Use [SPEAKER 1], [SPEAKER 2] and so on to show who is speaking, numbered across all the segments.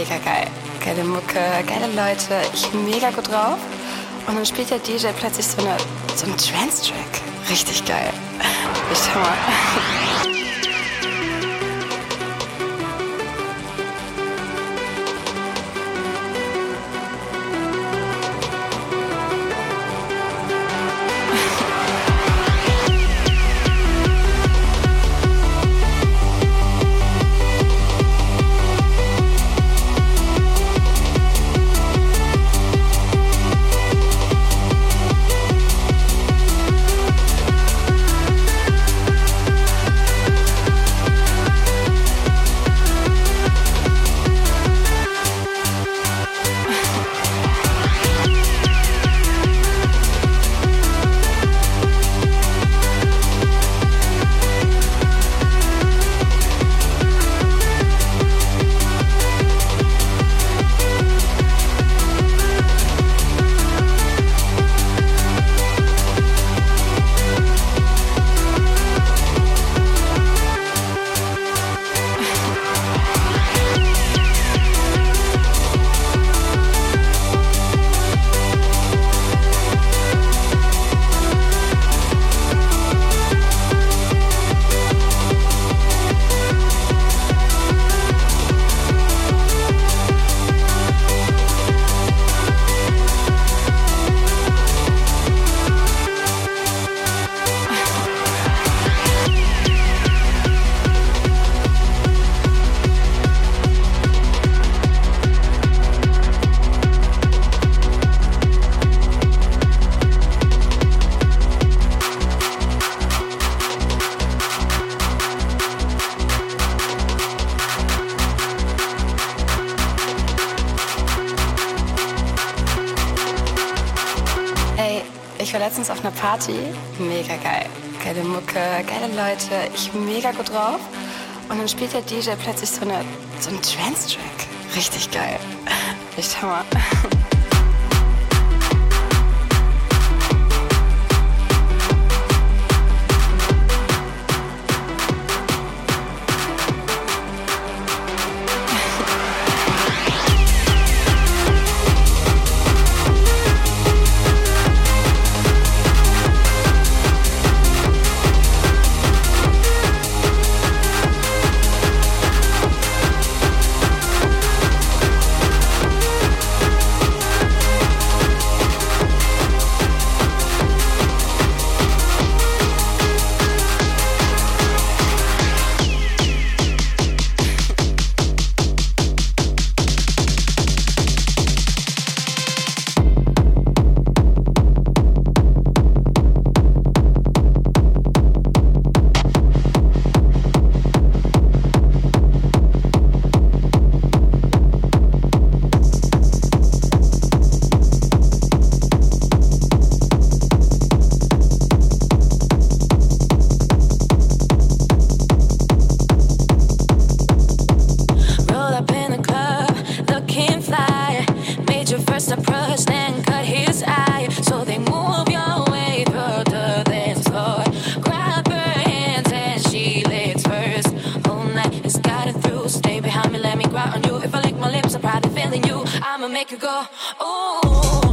[SPEAKER 1] mega geil. Geile Mucke, geile Leute, ich mega gut drauf. Und dann spielt der DJ plötzlich so, eine, so einen Trance-Track. Richtig geil. Ich Hammer. letztens Party. Mega geil. Geile Mucke, geile Leute. Ich mega gut drauf. Und dann spielt der DJ plötzlich so, eine, so einen Trance-Track. Richtig geil. Echt Hammer.
[SPEAKER 2] I'ma
[SPEAKER 3] make you
[SPEAKER 4] go, oh.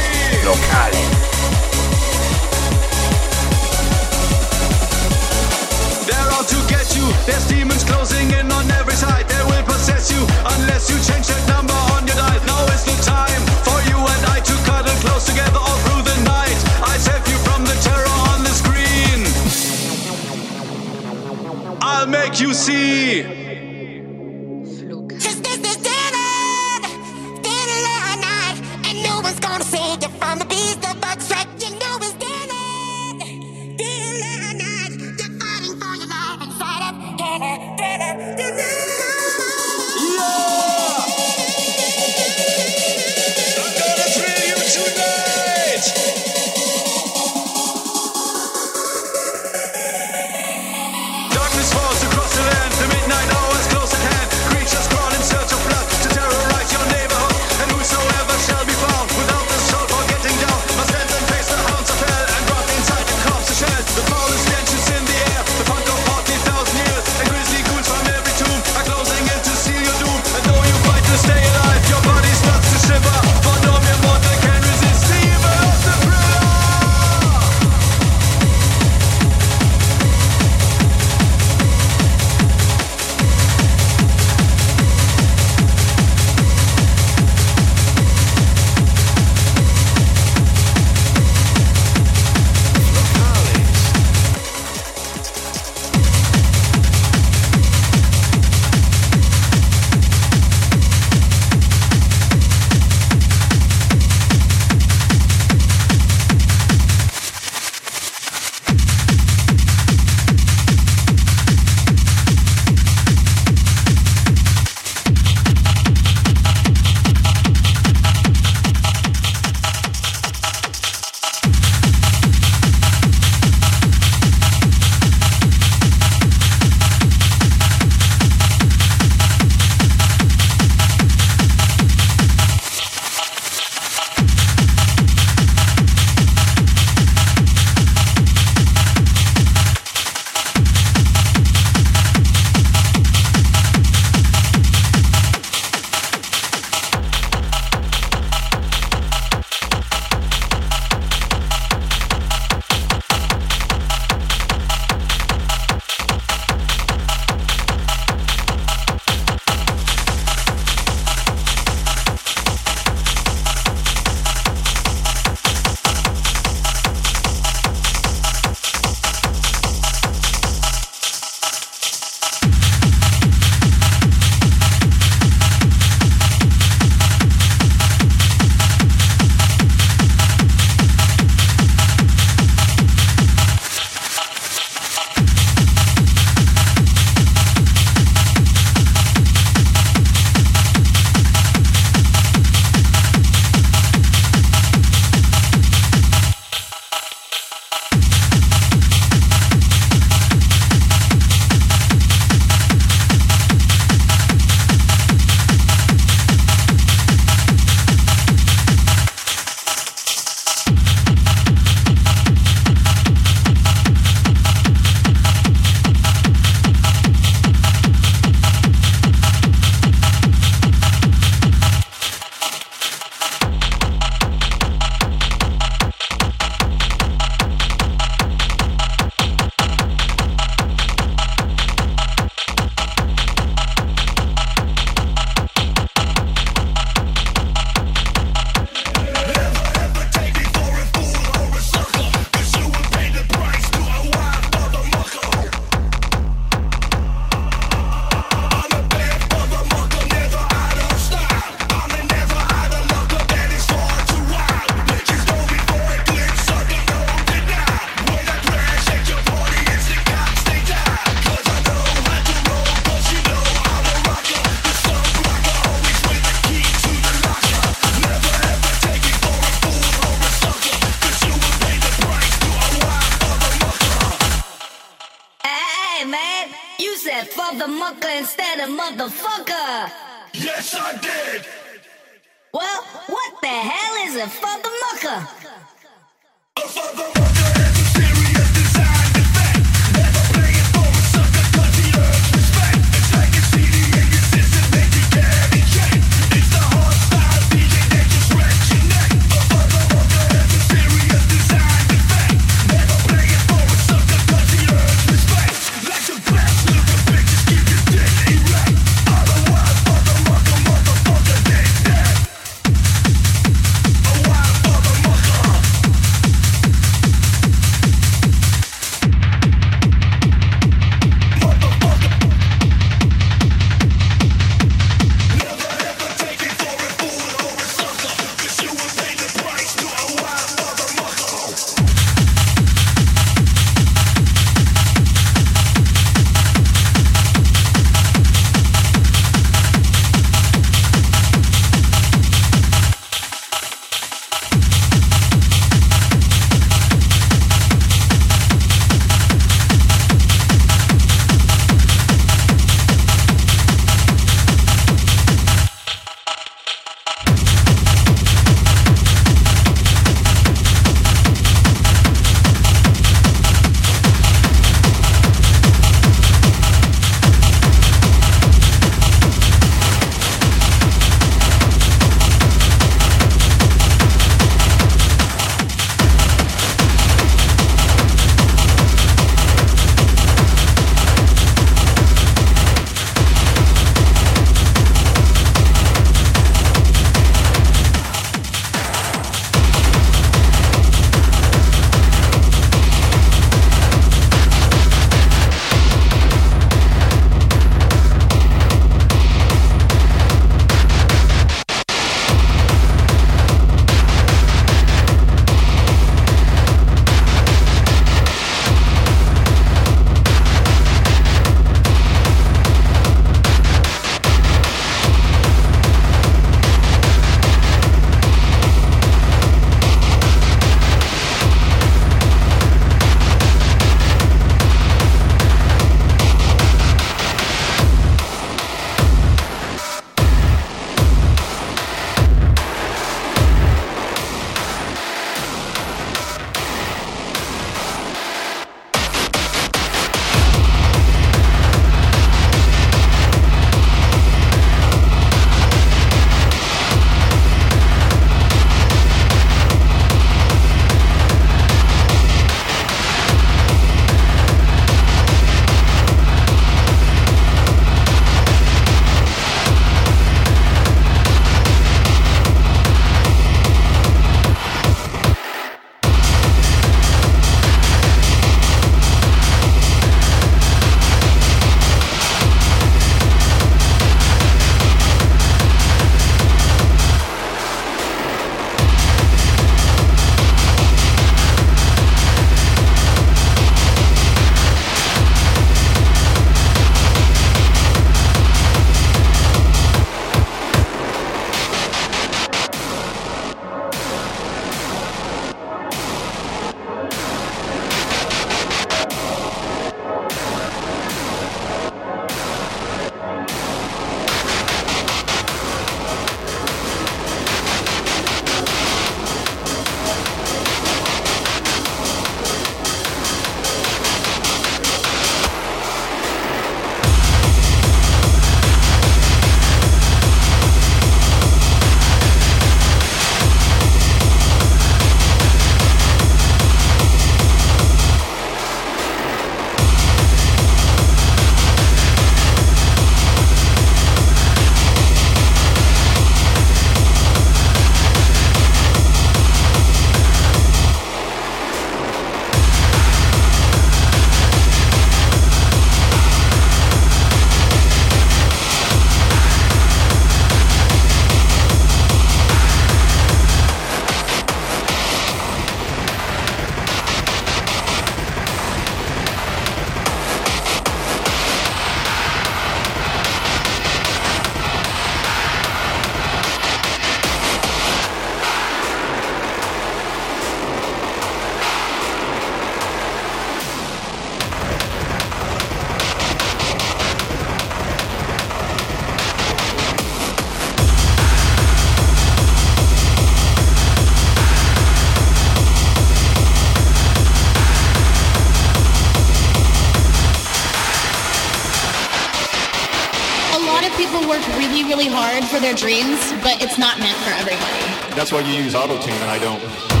[SPEAKER 4] For their dreams, but it's not meant for everybody.
[SPEAKER 5] That's why you use auto tune and I don't.